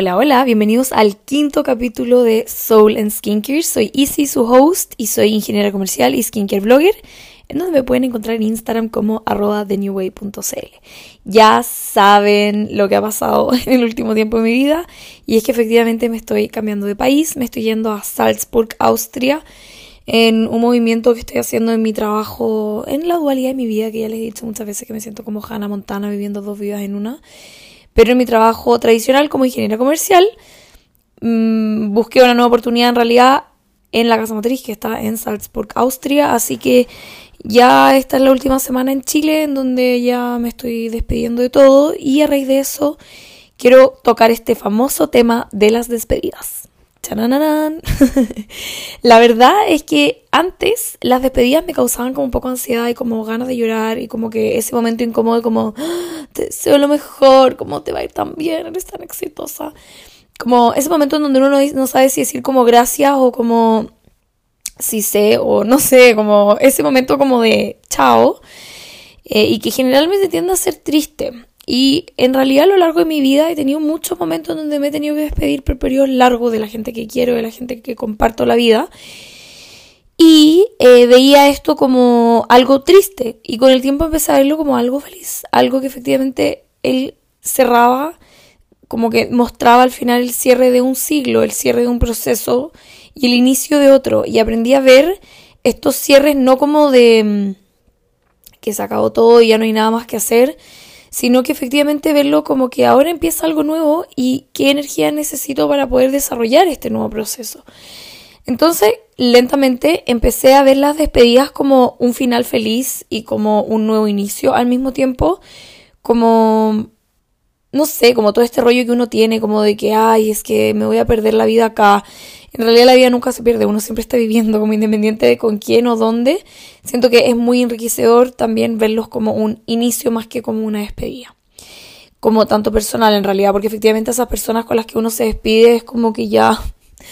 Hola, hola, bienvenidos al quinto capítulo de Soul and Skincare. Soy Izzy, su host, y soy ingeniera comercial y skincare blogger, en donde me pueden encontrar en Instagram como arroba thenewway.cl. Ya saben lo que ha pasado en el último tiempo de mi vida, y es que efectivamente me estoy cambiando de país, me estoy yendo a Salzburg, Austria, en un movimiento que estoy haciendo en mi trabajo, en la dualidad de mi vida, que ya les he dicho muchas veces que me siento como Hannah Montana viviendo dos vidas en una. Pero en mi trabajo tradicional como ingeniera comercial, mmm, busqué una nueva oportunidad en realidad en la casa matriz que está en Salzburg, Austria. Así que ya esta es la última semana en Chile en donde ya me estoy despidiendo de todo y a raíz de eso quiero tocar este famoso tema de las despedidas. la verdad es que antes las despedidas me causaban como un poco ansiedad y como ganas de llorar y como que ese momento incómodo como ah, te deseo lo mejor, como te va a ir tan bien, eres tan exitosa. Como ese momento en donde uno no, no sabe si decir como gracias o como si sé o no sé, como ese momento como de chao eh, y que generalmente tiende a ser triste. Y en realidad a lo largo de mi vida he tenido muchos momentos donde me he tenido que despedir por periodos largos de la gente que quiero, de la gente que comparto la vida. Y eh, veía esto como algo triste. Y con el tiempo empecé a verlo como algo feliz. Algo que efectivamente él cerraba, como que mostraba al final el cierre de un siglo, el cierre de un proceso y el inicio de otro. Y aprendí a ver estos cierres no como de mm, que se acabó todo y ya no hay nada más que hacer, sino que efectivamente verlo como que ahora empieza algo nuevo y qué energía necesito para poder desarrollar este nuevo proceso. Entonces, lentamente empecé a ver las despedidas como un final feliz y como un nuevo inicio al mismo tiempo, como, no sé, como todo este rollo que uno tiene, como de que, ay, es que me voy a perder la vida acá, en realidad la vida nunca se pierde, uno siempre está viviendo como independiente de con quién o dónde. Siento que es muy enriquecedor también verlos como un inicio más que como una despedida. Como tanto personal en realidad, porque efectivamente esas personas con las que uno se despide es como que ya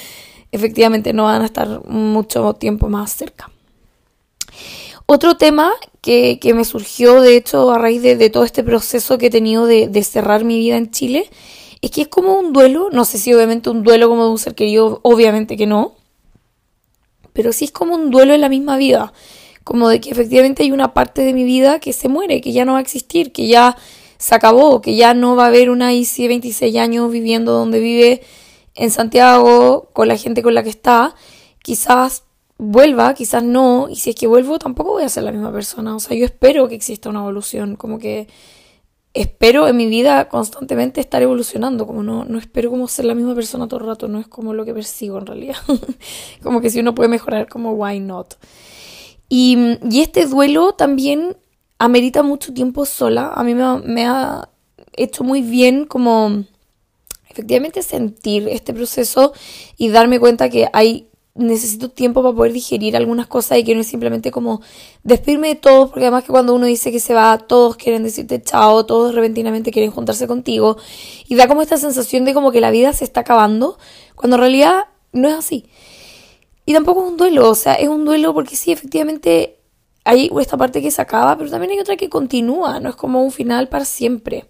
efectivamente no van a estar mucho tiempo más cerca. Otro tema que, me surgió, de hecho, a raíz de, todo este proceso que he tenido de, de cerrar mi vida en Chile, es que es como un duelo, no sé si obviamente un duelo como de un ser querido, obviamente que no, pero sí es como un duelo en la misma vida, como de que efectivamente hay una parte de mi vida que se muere, que ya no va a existir, que ya se acabó, que ya no va a haber una ICI de 26 años viviendo donde vive en Santiago con la gente con la que está, quizás vuelva, quizás no, y si es que vuelvo tampoco voy a ser la misma persona, o sea, yo espero que exista una evolución, como que espero en mi vida constantemente estar evolucionando, como no, no espero como ser la misma persona todo el rato, no es como lo que persigo en realidad. como que si uno puede mejorar, como why not. Y, y, este duelo también amerita mucho tiempo sola. A mí me, me ha hecho muy bien como efectivamente sentir este proceso y darme cuenta que hay necesito tiempo para poder digerir algunas cosas y que no es simplemente como despedirme de todos, porque además que cuando uno dice que se va, todos quieren decirte chao, todos repentinamente quieren juntarse contigo y da como esta sensación de como que la vida se está acabando, cuando en realidad no es así. Y tampoco es un duelo, o sea, es un duelo porque sí, efectivamente hay esta parte que se acaba, pero también hay otra que continúa, no es como un final para siempre.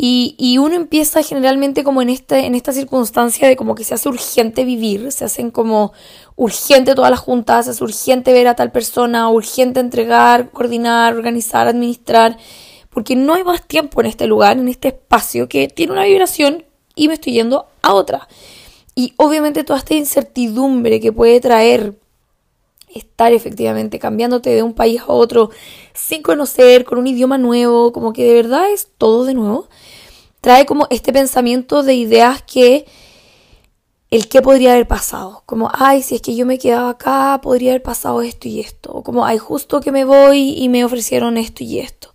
Y, uno empieza generalmente como en, este, en esta circunstancia de como que se hace urgente vivir, se hacen como urgente todas las juntas, se hace urgente ver a tal persona, urgente entregar, coordinar, organizar, administrar, porque no hay más tiempo en este lugar, en este espacio que tiene una vibración y me estoy yendo a otra. Y obviamente toda esta incertidumbre que puede traer estar efectivamente cambiándote de un país a otro sin conocer, con un idioma nuevo, como que de verdad es todo de nuevo, trae como este pensamiento de ideas que el qué podría haber pasado, como, ay, si es que yo me quedaba acá, podría haber pasado esto y esto, o como, ay, justo que me voy y me ofrecieron esto y esto.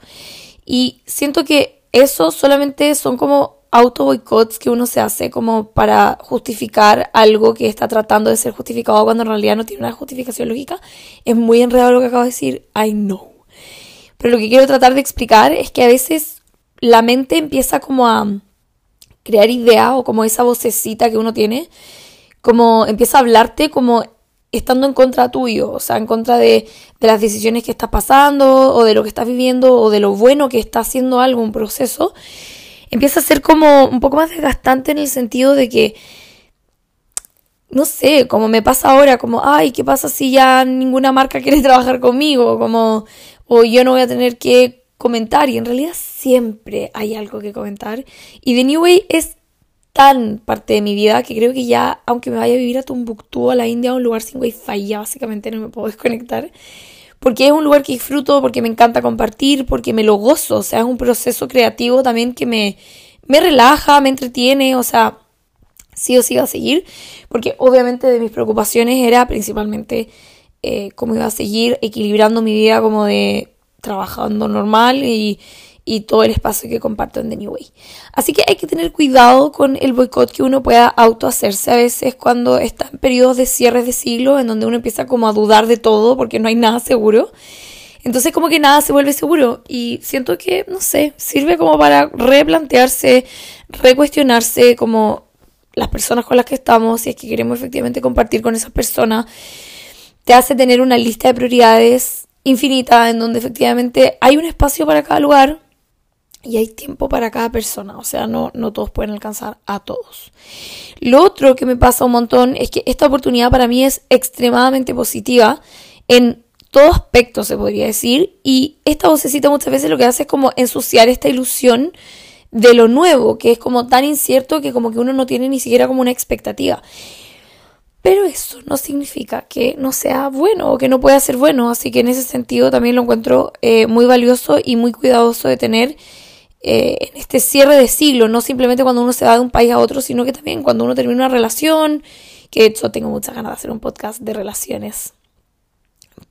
Y siento que eso solamente son como auto boicots que uno se hace como para justificar algo que está tratando de ser justificado cuando en realidad no tiene una justificación lógica. Es muy enredado lo que acabo de decir, I know. Pero lo que quiero tratar de explicar es que a veces la mente empieza como a crear ideas o como esa vocecita que uno tiene, como empieza a hablarte como estando en contra tuyo, o sea, en contra de, de las decisiones que estás pasando o de lo que estás viviendo o de lo bueno que está haciendo algo, un proceso empieza a ser como un poco más desgastante en el sentido de que, no sé, como me pasa ahora, como, ay, ¿qué pasa si ya ninguna marca quiere trabajar conmigo? Como, o yo no voy a tener que comentar y en realidad siempre hay algo que comentar. Y The New Way es tan parte de mi vida que creo que ya, aunque me vaya a vivir a Tumbuktu, a la India, a un lugar sin wifi, ya básicamente no me puedo desconectar. Porque es un lugar que disfruto, porque me encanta compartir, porque me lo gozo. O sea, es un proceso creativo también que me, me relaja, me entretiene. O sea, sí o sí va a seguir. Porque obviamente de mis preocupaciones era principalmente eh, cómo iba a seguir equilibrando mi vida como de trabajando normal y, y todo el espacio que comparto en The New Way. Así que hay que tener cuidado con el boicot que uno pueda autohacerse a veces cuando está en periodos de cierres de siglo en donde uno empieza como a dudar de todo porque no hay nada seguro. Entonces como que nada se vuelve seguro y siento que, no sé, sirve como para replantearse, recuestionarse como las personas con las que estamos, si es que queremos efectivamente compartir con esas personas, te hace tener una lista de prioridades infinita en donde efectivamente hay un espacio para cada lugar, y hay tiempo para cada persona, o sea, no, no todos pueden alcanzar a todos. Lo otro que me pasa un montón es que esta oportunidad para mí es extremadamente positiva en todo aspecto, se podría decir, y esta vocecita muchas veces lo que hace es como ensuciar esta ilusión de lo nuevo, que es como tan incierto que como que uno no tiene ni siquiera como una expectativa. Pero eso no significa que no sea bueno o que no pueda ser bueno, así que en ese sentido también lo encuentro eh, muy valioso y muy cuidadoso de tener eh, en este cierre de siglo, no simplemente cuando uno se va de un país a otro, sino que también cuando uno termina una relación, que de hecho tengo muchas ganas de hacer un podcast de relaciones.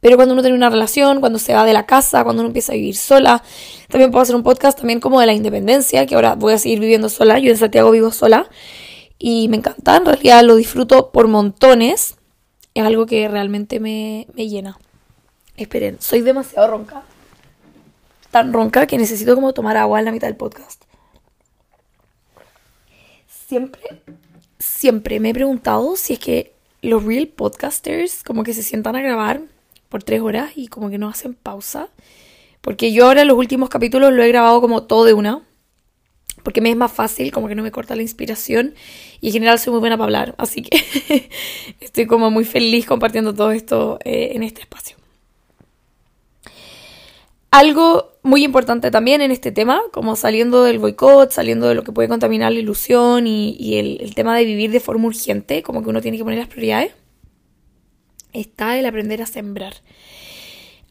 Pero cuando uno termina una relación, cuando se va de la casa, cuando uno empieza a vivir sola, también puedo hacer un podcast también como de la independencia, que ahora voy a seguir viviendo sola, yo en Santiago vivo sola y me encanta, en realidad lo disfruto por montones, es algo que realmente me, me llena. Esperen, soy demasiado ronca tan ronca que necesito como tomar agua en la mitad del podcast. Siempre, siempre me he preguntado si es que los real podcasters como que se sientan a grabar por tres horas y como que no hacen pausa. Porque yo ahora los últimos capítulos lo he grabado como todo de una. Porque me es más fácil, como que no me corta la inspiración. Y en general soy muy buena para hablar. Así que estoy como muy feliz compartiendo todo esto eh, en este espacio. Algo muy importante también en este tema, como saliendo del boicot, saliendo de lo que puede contaminar la ilusión y, el, tema de vivir de forma urgente, como que uno tiene que poner las prioridades, está el aprender a sembrar.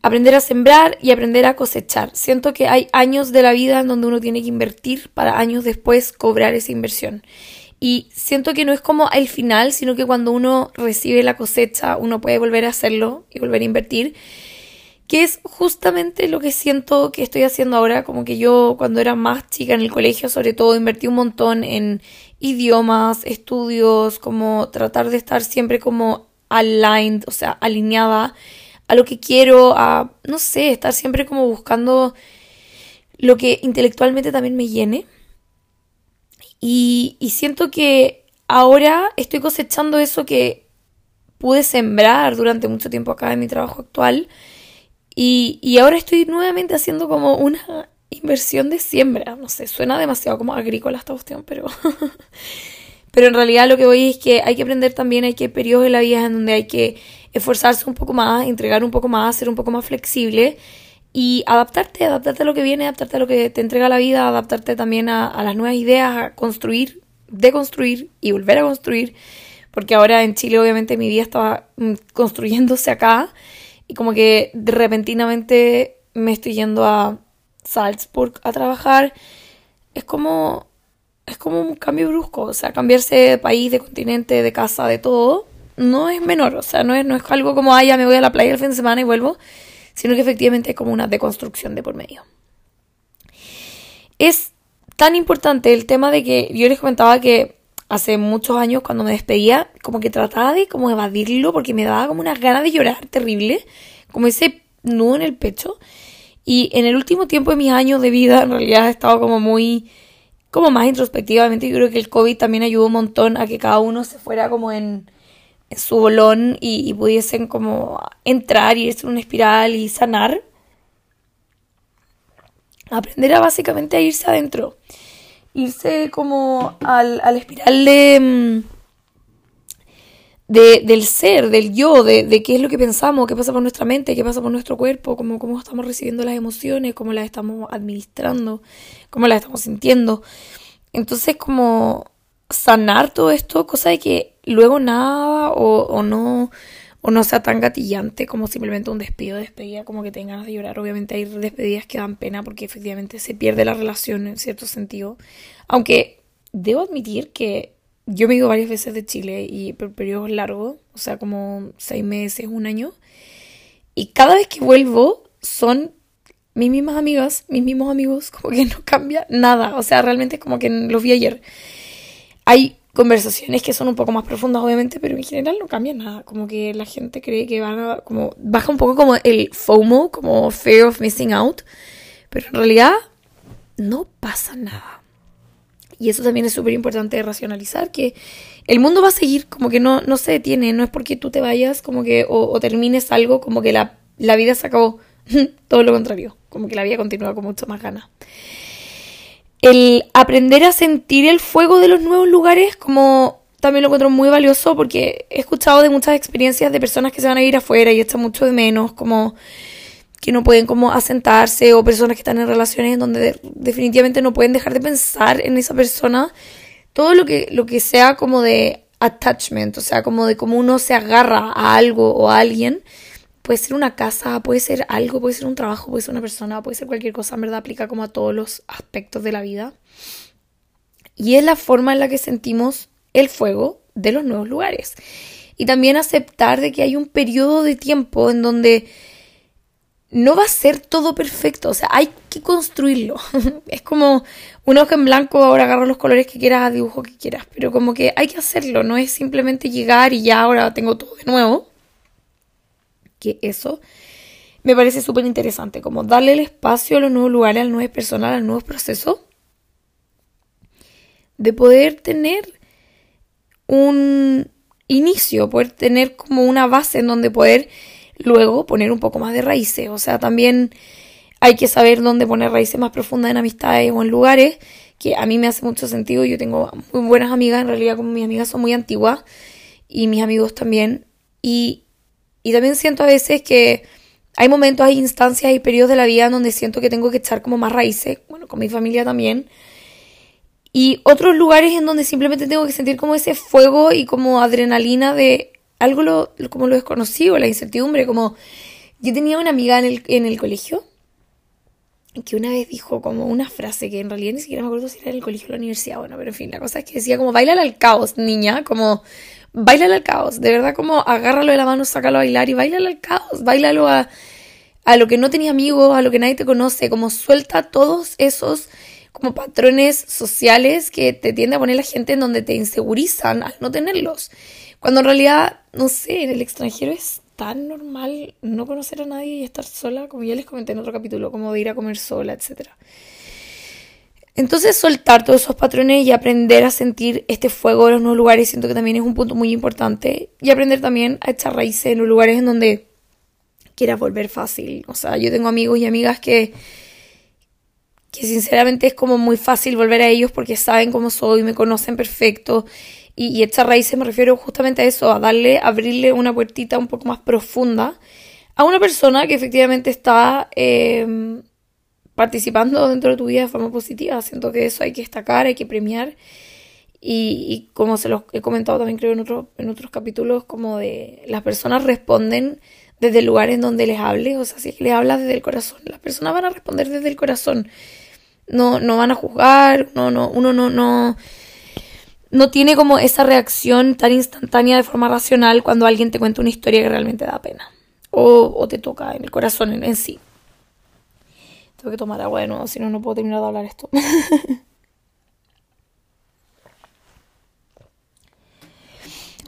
Aprender a sembrar y aprender a cosechar. Siento que hay años de la vida en donde uno tiene que invertir para años después cobrar esa inversión. Y siento que no es como al final, sino que cuando uno recibe la cosecha, uno puede volver a hacerlo y volver a invertir que es justamente lo que siento que estoy haciendo ahora, como que yo cuando era más chica en el colegio, sobre todo, invertí un montón en idiomas, estudios, como tratar de estar siempre como aligned, o sea, alineada a lo que quiero, a, no sé, estar siempre como buscando lo que intelectualmente también me llene. Y, siento que ahora estoy cosechando eso que pude sembrar durante mucho tiempo acá en mi trabajo actual y, ahora estoy nuevamente haciendo como una inversión de siembra. No sé, suena demasiado como agrícola esta cuestión, pero. pero en realidad lo que voy es que hay que aprender también, hay que periodos de la vida en donde hay que esforzarse un poco más, entregar un poco más, ser un poco más flexible y adaptarte, adaptarte a lo que viene, adaptarte a lo que te entrega la vida, adaptarte también a, a las nuevas ideas, a construir, deconstruir y volver a construir. Porque ahora en Chile obviamente mi vida estaba mm, construyéndose acá y como que repentinamente me estoy yendo a Salzburg a trabajar. Es como es como un cambio brusco, o sea, cambiarse de país, de continente, de casa, de todo, no es menor, o sea, no es, no es algo como, ah, ya me voy a la playa el fin de semana y vuelvo, sino que efectivamente es como una deconstrucción de por medio. Es tan importante el tema de que yo les comentaba que hace muchos años cuando me despedía, como que trataba de como evadirlo porque me daba como unas ganas de llorar terrible, como ese nudo en el pecho. Y en el último tiempo de mis años de vida, en realidad he estado como muy, como más introspectivamente. Yo creo que el COVID también ayudó un montón a que cada uno se fuera como en, su bolón y, pudiesen como entrar y irse en una espiral y sanar. Aprender a básicamente a irse adentro. Irse como al, al espiral de, mm, de, del ser, del yo, de, de, qué es lo que pensamos, qué pasa por nuestra mente, qué pasa por nuestro cuerpo, cómo, cómo estamos recibiendo las emociones, cómo las estamos administrando, cómo las estamos sintiendo. Entonces, como sanar todo esto, cosa de que luego nada o, o no o no sea tan gatillante como simplemente un despido, despedida, como que tengan ganas de llorar. Obviamente hay despedidas que dan pena porque efectivamente se pierde la relación en cierto sentido. Aunque debo admitir que yo me he ido varias veces de Chile y por periodos largos, o sea, como seis meses, un año. Y cada vez que vuelvo son mis mismas amigas, mis mismos amigos, como que no cambia nada. O sea, realmente es como que los vi ayer. Hay conversaciones que son un poco más profundas, obviamente, pero en general no cambia nada. Como que la gente cree que van a, como, baja un poco como el FOMO, como Fear of Missing Out, pero en realidad no pasa nada. Y eso también es súper importante racionalizar, que el mundo va a seguir, como que no, no se detiene, no es porque tú te vayas, como que, o, termines algo, como que la, la vida se acabó. Todo lo contrario, como que la vida continúa con mucho más ganas el aprender a sentir el fuego de los nuevos lugares como también lo encuentro muy valioso porque he escuchado de muchas experiencias de personas que se van a ir afuera y echan mucho de menos, como que no pueden como asentarse o personas que están en relaciones en donde definitivamente no pueden dejar de pensar en esa persona. Todo lo que, lo que sea como de attachment, o sea, como de cómo uno se agarra a algo o a alguien, puede ser una casa, puede ser algo, puede ser un trabajo, puede ser una persona, puede ser cualquier cosa, en verdad aplica como a todos los aspectos de la vida. Y es la forma en la que sentimos el fuego de los nuevos lugares. Y también aceptar de que hay un periodo de tiempo en donde no va a ser todo perfecto, o sea, hay que construirlo. es como un hoja en blanco, ahora agarro los colores que quieras, dibujo que quieras, pero como que hay que hacerlo, no es simplemente llegar y ya ahora tengo todo de nuevo que eso me parece súper interesante, como darle el espacio a los nuevos lugares, a las nuevas personas, a los nuevos procesos, de poder tener un inicio, poder tener como una base en donde poder luego poner un poco más de raíces. O sea, también hay que saber dónde poner raíces más profundas en amistades o en lugares, que a mí me hace mucho sentido. Yo tengo muy buenas amigas, en realidad como mis amigas son muy antiguas y mis amigos también. Y y también siento a veces que hay momentos, hay instancias, hay periodos de la vida donde siento que tengo que echar como más raíces, bueno, con mi familia también. Y otros lugares en donde simplemente tengo que sentir como ese fuego y como adrenalina de algo lo, como lo desconocido, la incertidumbre, como yo tenía una amiga en el, en el colegio que una vez dijo como una frase que en realidad ni siquiera me acuerdo si era en el colegio o la universidad, bueno, pero en fin, la cosa es que decía como baila al caos, niña, como bailalo al caos, de verdad como agárralo de la mano, sácalo a bailar y bailalo al caos, bailalo a, a lo que no tenía amigos, a lo que nadie te conoce, como suelta todos esos como patrones sociales que te tiende a poner la gente en donde te insegurizan al no tenerlos. Cuando en realidad, no sé, en el extranjero es tan normal no conocer a nadie y estar sola, como ya les comenté en otro capítulo, como de ir a comer sola, etcétera. Entonces soltar todos esos patrones y aprender a sentir este fuego en los nuevos lugares siento que también es un punto muy importante. Y aprender también a echar raíces en los lugares en donde quieras volver fácil. O sea, yo tengo amigos y amigas que, que sinceramente es como muy fácil volver a ellos porque saben cómo soy, me conocen perfecto. Y, echar raíces me refiero justamente a eso, a darle, abrirle una puertita un poco más profunda a una persona que efectivamente está... Eh, participando dentro de tu vida de forma positiva. Siento que eso hay que destacar, hay que premiar. Y, como se los he comentado también creo en, otro, en otros capítulos, como de las personas responden desde el lugar en donde les hables, o sea, si les hablas desde el corazón, las personas van a responder desde el corazón. No, no van a juzgar, no, no, uno no, no, no tiene como esa reacción tan instantánea de forma racional cuando alguien te cuenta una historia que realmente da pena. O, o te toca en el corazón en sí. Tengo que tomar agua de nuevo, si no, no puedo terminar de hablar esto.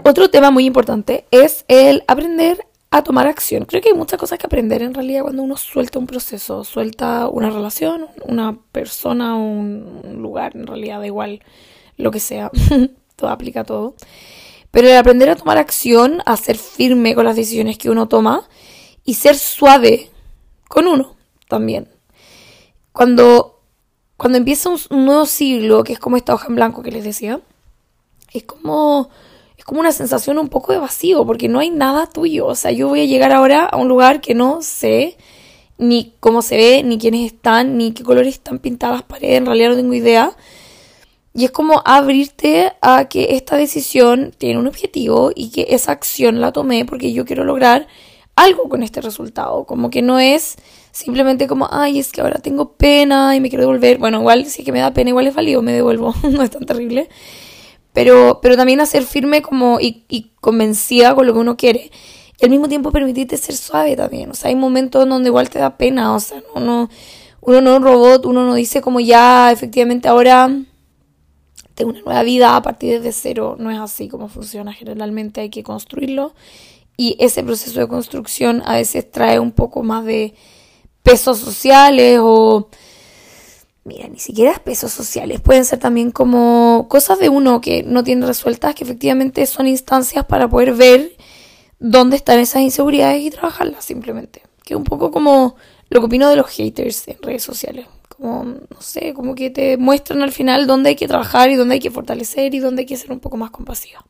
Otro tema muy importante es el aprender a tomar acción. Creo que hay muchas cosas que aprender en realidad cuando uno suelta un proceso, suelta una relación, una persona, un lugar, en realidad da igual lo que sea, todo aplica todo. Pero el aprender a tomar acción, a ser firme con las decisiones que uno toma y ser suave con uno también. Cuando, cuando empieza un, nuevo siglo, que es como esta hoja en blanco que les decía, es como, es como una sensación un poco de vacío, porque no hay nada tuyo. O sea, yo voy a llegar ahora a un lugar que no sé ni cómo se ve, ni quiénes están, ni qué colores están pintadas las paredes, en realidad no tengo idea. Y es como abrirte a que esta decisión tiene un objetivo y que esa acción la tomé porque yo quiero lograr algo con este resultado. Como que no es simplemente como, ay, es que ahora tengo pena y me quiero devolver. Bueno, igual si es que me da pena, igual es válido, me devuelvo, no es tan terrible. Pero, pero también hacer firme como y, y convencida con lo que uno quiere. Y al mismo tiempo permitirte ser suave también. O sea, hay momentos donde igual te da pena. O sea, no, no, uno no es un robot, uno no dice como ya, efectivamente ahora tengo una nueva vida a partir de cero. No es así como funciona. Generalmente hay que construirlo. Y ese proceso de construcción a veces trae un poco más de pesos sociales o... Mira, ni siquiera pesos sociales, pueden ser también como cosas de uno que no tiene resueltas, que efectivamente son instancias para poder ver dónde están esas inseguridades y trabajarlas simplemente. Que es un poco como lo que opino de los haters en redes sociales. Como, no sé, como que te muestran al final dónde hay que trabajar y dónde hay que fortalecer y dónde hay que ser un poco más compasiva.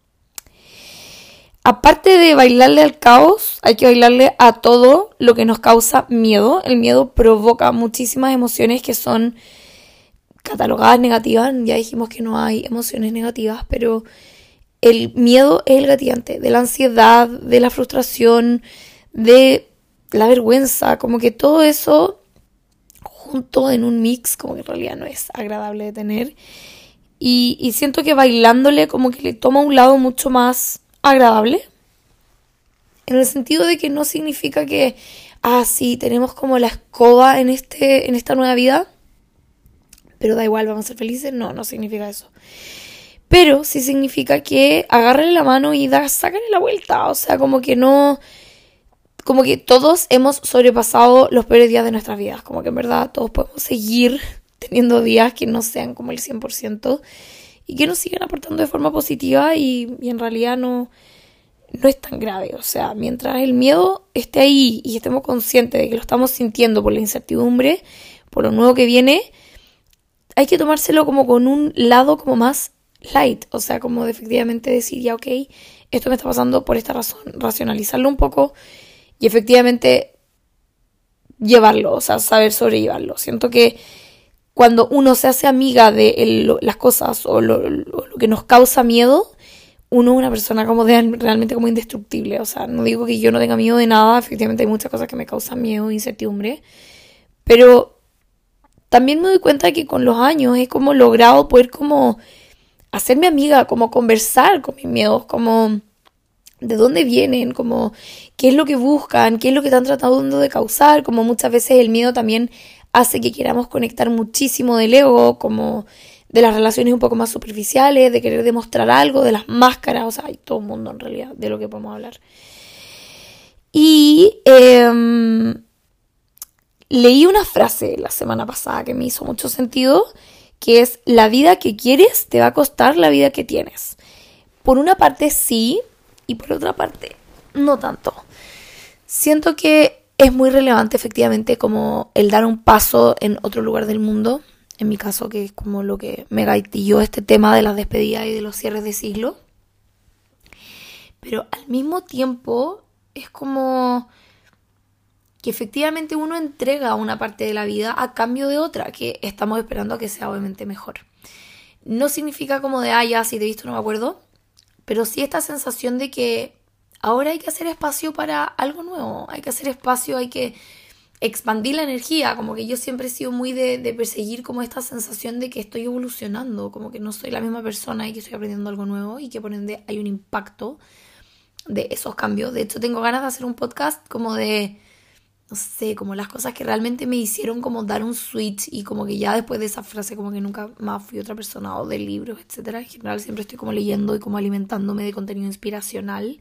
Aparte de bailarle al caos, hay que bailarle a todo lo que nos causa miedo. El miedo provoca muchísimas emociones que son catalogadas negativas. Ya dijimos que no hay emociones negativas, pero el miedo es el gatillante de la ansiedad, de la frustración, de la vergüenza, como que todo eso junto en un mix, como que en realidad no es agradable de tener. Y siento que bailándole como que le toma un lado mucho más agradable. En el sentido de que no significa que, ah, sí, tenemos como la escoba en, este, en esta nueva vida, pero da igual, vamos a ser felices. No, no significa eso. Pero sí significa que agárrale la mano y da, la vuelta. O sea, como que no. Como que todos hemos sobrepasado los peores días de nuestras vidas. Como que en verdad todos podemos seguir teniendo días que no sean como el 100% y que nos sigan aportando de forma positiva y, en realidad no, no es tan grave. O sea, mientras el miedo esté ahí y estemos conscientes de que lo estamos sintiendo por la incertidumbre, por lo nuevo que viene, hay que tomárselo como con un lado como más light. O sea, como de efectivamente decir, ya, ok, esto me está pasando por esta razón, racionalizarlo un poco y efectivamente llevarlo, o sea, saber sobrellevarlo. Siento que cuando uno se hace amiga de las cosas o lo, que nos causa miedo, uno es una persona como de, realmente como indestructible. O sea, no digo que yo no tenga miedo de nada, efectivamente hay muchas cosas que me causan miedo incertidumbre, pero también me doy cuenta que con los años he como logrado poder como hacerme amiga, como conversar con mis miedos, como de dónde vienen, como qué es lo que buscan, qué es lo que están tratando de causar, como muchas veces el miedo también hace que queramos conectar muchísimo del ego, como de las relaciones un poco más superficiales, de querer demostrar algo, de las máscaras, o sea, hay todo un mundo en realidad de lo que podemos hablar. Y em, leí una frase la semana pasada que me hizo mucho sentido, que es, la vida que quieres te va a costar la vida que tienes. Por una parte sí, y por otra parte no tanto. Siento que es muy relevante efectivamente como el dar un paso en otro lugar del mundo. En mi caso, que es como lo que me gaitilló este tema de las despedidas y de los cierres de siglo. Pero al mismo tiempo es como que efectivamente uno entrega una parte de la vida a cambio de otra, que estamos esperando a que sea obviamente mejor. No significa como de, ah, ya, si te he visto no me acuerdo, pero sí esta sensación de que ahora hay que hacer espacio para algo nuevo, hay que hacer espacio, hay que expandir la energía, como que yo siempre he sido muy de, perseguir como esta sensación de que estoy evolucionando, como que no soy la misma persona y que estoy aprendiendo algo nuevo y que por ende hay un impacto de esos cambios. De hecho, tengo ganas de hacer un podcast como de, no sé, como las cosas que realmente me hicieron como dar un switch y como que ya después de esa frase como que nunca más fui otra persona o de libros, etcétera. En general siempre estoy como leyendo y como alimentándome de contenido inspiracional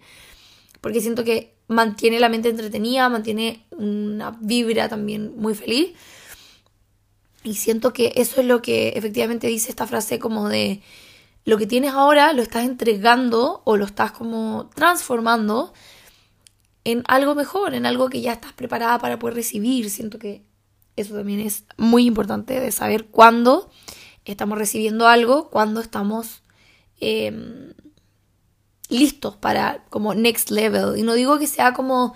porque siento que mantiene la mente entretenida, mantiene una vibra también muy feliz. Y siento que eso es lo que efectivamente dice esta frase como de lo que tienes ahora lo estás entregando o lo estás como transformando en algo mejor, en algo que ya estás preparada para poder recibir. Siento que Eso también es muy importante de saber cuándo estamos recibiendo algo, cuándo estamos em, listos para como next level. Y no digo que sea como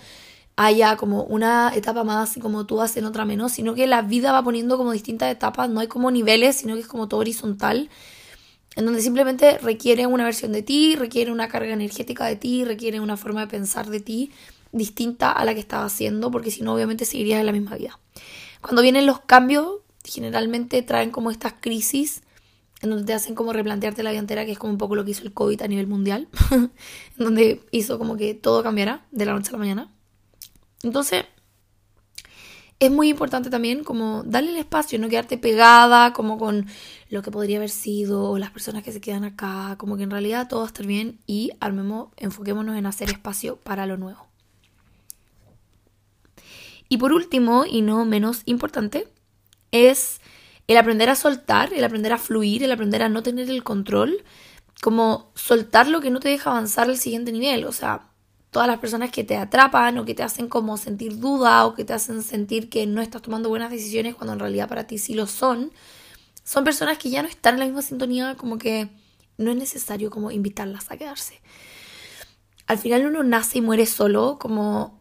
haya como una etapa más y como tú haces en otra menos, sino que la vida va poniendo como distintas etapas, no hay como niveles, sino que es como todo horizontal, en donde simplemente requiere una versión de ti, requiere una carga energética de ti, requiere una forma de pensar de ti distinta a la que estabas haciendo, porque si no obviamente seguirías en la misma vida. Cuando vienen los cambios, generalmente traen como estas crisis en donde te hacen como replantearte la vida entera, que es como un poco lo que hizo el COVID a nivel mundial, en donde hizo como que todo cambiara de la noche a la mañana. Entonces, es muy importante también como darle el espacio, no quedarte pegada como con lo que podría haber sido las personas que se quedan acá, como que en realidad todo va a estar bien y armemos, enfoquémonos en hacer espacio para lo nuevo. Y por último, y no menos importante, es el aprender a soltar, el aprender a fluir, el aprender a no tener el control, como soltar lo que no te deja avanzar al siguiente nivel. O sea, todas las personas que te atrapan o que te hacen como sentir duda o que te hacen sentir que no estás tomando buenas decisiones cuando en realidad para ti sí lo son, son personas que ya no están en la misma sintonía, como que no es necesario como invitarlas a quedarse. Al final uno nace y muere solo, como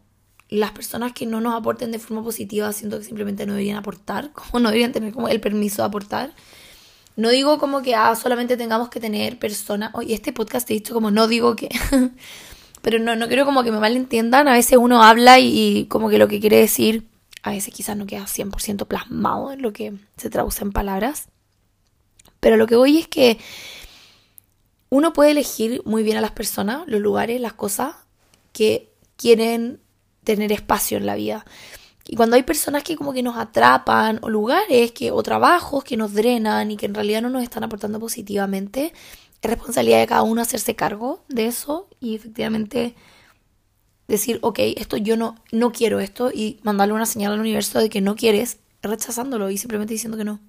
las personas que no nos aporten de forma positiva siento que simplemente no deberían aportar, como no deberían tener como el permiso de aportar. No digo como que ah, solamente tengamos que tener personas, oye, este podcast he dicho como no digo que, pero no, no quiero como que me malentiendan, a veces uno habla y, como que lo que quiere decir, a veces quizás no queda 100% plasmado en lo que se traduce en palabras, pero lo que voy es que uno puede elegir muy bien a las personas, los lugares, las cosas que quieren tener espacio en la vida. Y cuando hay personas que como que nos atrapan, o lugares que, o trabajos que nos drenan y que en realidad no nos están aportando positivamente, es responsabilidad de cada uno hacerse cargo de eso y efectivamente decir, ok, esto yo no, no quiero esto y mandarle una señal al universo de que no quieres, rechazándolo y simplemente diciendo que no.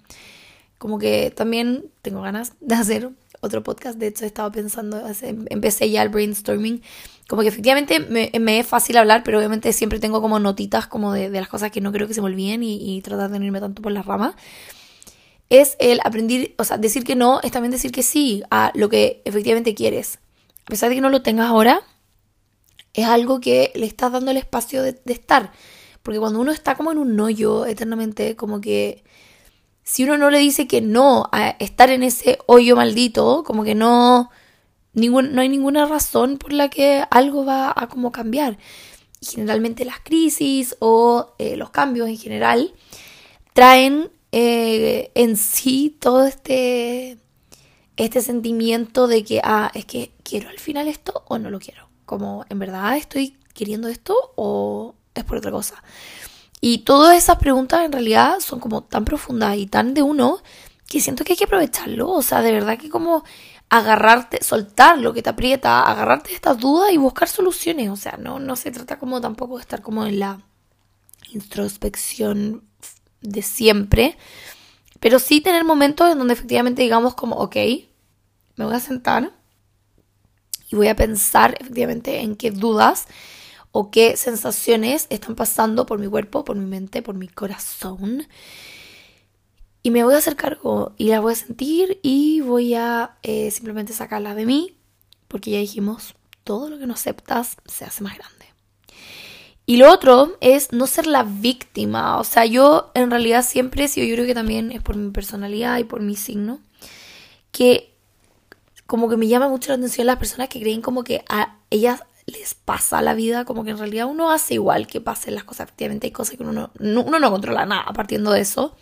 Como que también tengo ganas de hacer otro podcast, de hecho he estado pensando, empecé ya el brainstorming como que efectivamente me, es fácil hablar, pero obviamente siempre tengo como notitas como de, las cosas que no creo que se me olviden y, tratar de no irme tanto por la rama. Es el aprender, o sea, decir que no es también decir que sí a lo que efectivamente quieres. A pesar de que no lo tengas ahora, es algo que le estás dando el espacio de, de estar. Porque cuando uno está como en un hoyo eternamente, como que si uno no le dice que no a estar en ese hoyo maldito, como que no no hay ninguna razón por la que algo va a como cambiar. generalmente las crisis o eh, los cambios en general traen eh, en sí todo este, este sentimiento de que, ah, es que quiero al final esto o no lo quiero. Como en verdad estoy queriendo esto o es por otra cosa. Y todas esas preguntas en realidad son como tan profundas y tan de uno que siento que hay que aprovecharlo. O sea, de verdad que como agarrarte, soltar lo que te aprieta, agarrarte estas dudas y buscar soluciones. O sea, no, no se trata como tampoco de estar como en la introspección de siempre, pero sí tener momentos en donde efectivamente digamos como, ok, me voy a sentar y voy a pensar efectivamente en qué dudas o qué sensaciones están pasando por mi cuerpo, por mi mente, por mi corazón y me voy a hacer cargo y la voy a sentir y voy a eh, simplemente sacarla de mí, porque ya dijimos, todo lo que no aceptas se hace más grande. Y lo otro es no ser la víctima. O sea, yo en realidad siempre he sido, yo creo que también es por mi personalidad y por mi signo, que como que me llama mucho la atención las personas que creen como que a ellas les pasa la vida, como que en realidad uno hace igual que pasen las cosas. Efectivamente hay cosas que uno no, uno no controla nada partiendo de eso.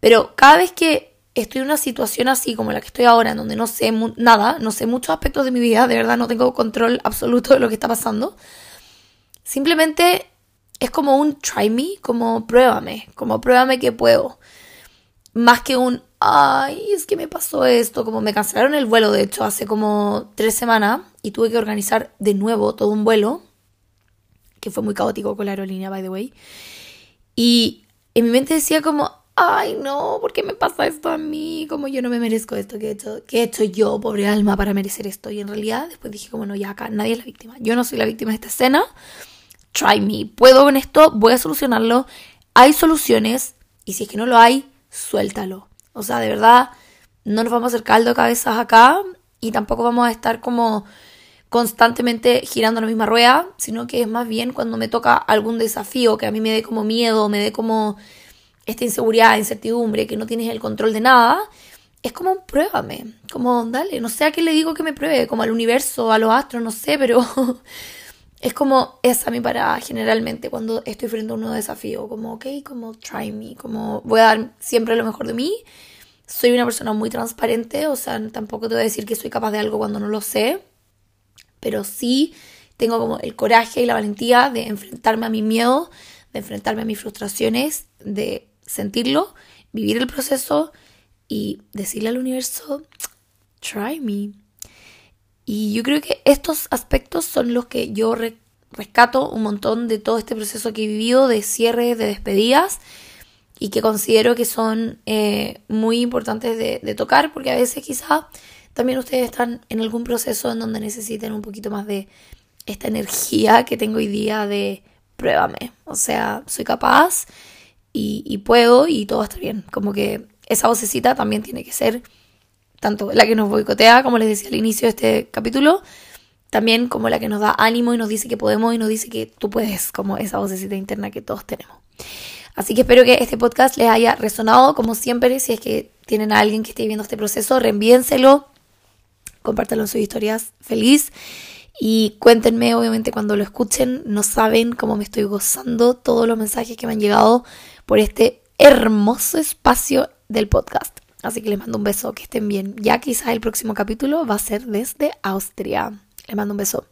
Pero cada vez que estoy en una situación así como la que estoy ahora, en donde no sé nada, no sé muchos aspectos de mi vida, de verdad no tengo control absoluto de lo que está pasando, simplemente es como un try me, como pruébame, como pruébame que puedo. Más que un, ay, es que me pasó esto, como me cancelaron el vuelo, de hecho, hace como tres semanas y tuve que organizar de nuevo todo un vuelo, que fue muy caótico con la aerolínea, by the way. Y en mi mente decía como, ay no, ¿por qué me pasa esto a mí? Como yo no me merezco esto que he hecho, que he hecho yo, pobre alma, para merecer esto. Y en realidad después dije como no, ya acá nadie es la víctima. Yo no soy la víctima de esta escena. Try me. Puedo con esto, voy a solucionarlo. Hay soluciones. Y si es que no lo hay, suéltalo. O sea, de verdad, no nos vamos a hacer caldo de cabezas acá y tampoco vamos a estar como constantemente girando la misma rueda, sino que es más bien cuando me toca algún desafío que a mí me dé como miedo, me dé como esta inseguridad, incertidumbre, que no tienes el control de nada, es como pruébame, como dale, no sé a qué le digo que me pruebe, como al universo, a los astros, no sé, pero es como esa mi parada generalmente cuando estoy frente a un nuevo desafío, como ok, como try me, como voy a dar siempre lo mejor de mí. Soy una persona muy transparente, o sea, tampoco te voy a decir que soy capaz de algo cuando no lo sé, pero sí tengo como el coraje y la valentía de enfrentarme a mi miedo, de enfrentarme a mis frustraciones, de sentirlo, vivir el proceso y decirle al universo, try me. Y yo creo que estos aspectos son los que yo rescato un montón de todo este proceso que he vivido de cierre, de despedidas y que considero que son eh, muy importantes de, tocar porque a veces quizá también ustedes están en algún proceso en donde necesiten un poquito más de esta energía que tengo hoy día de pruébame, o sea, soy capaz y, puedo y todo estar bien. Como que esa vocecita también tiene que ser tanto la que nos boicotea, como les decía al inicio de este capítulo, también como la que nos da ánimo y nos dice que podemos y nos dice que tú puedes, como esa vocecita interna que todos tenemos. Así que espero que este podcast les haya resonado, como siempre, si es que tienen a alguien que esté viviendo este proceso, reenvíenselo, compártanlo en sus historias feliz. Y cuéntenme, obviamente, cuando lo escuchen, no saben cómo me estoy gozando todos los mensajes que me han llegado por este hermoso espacio del podcast. Así que les mando un beso, que estén bien. Ya quizás el próximo capítulo va a ser desde Austria. Les mando un beso.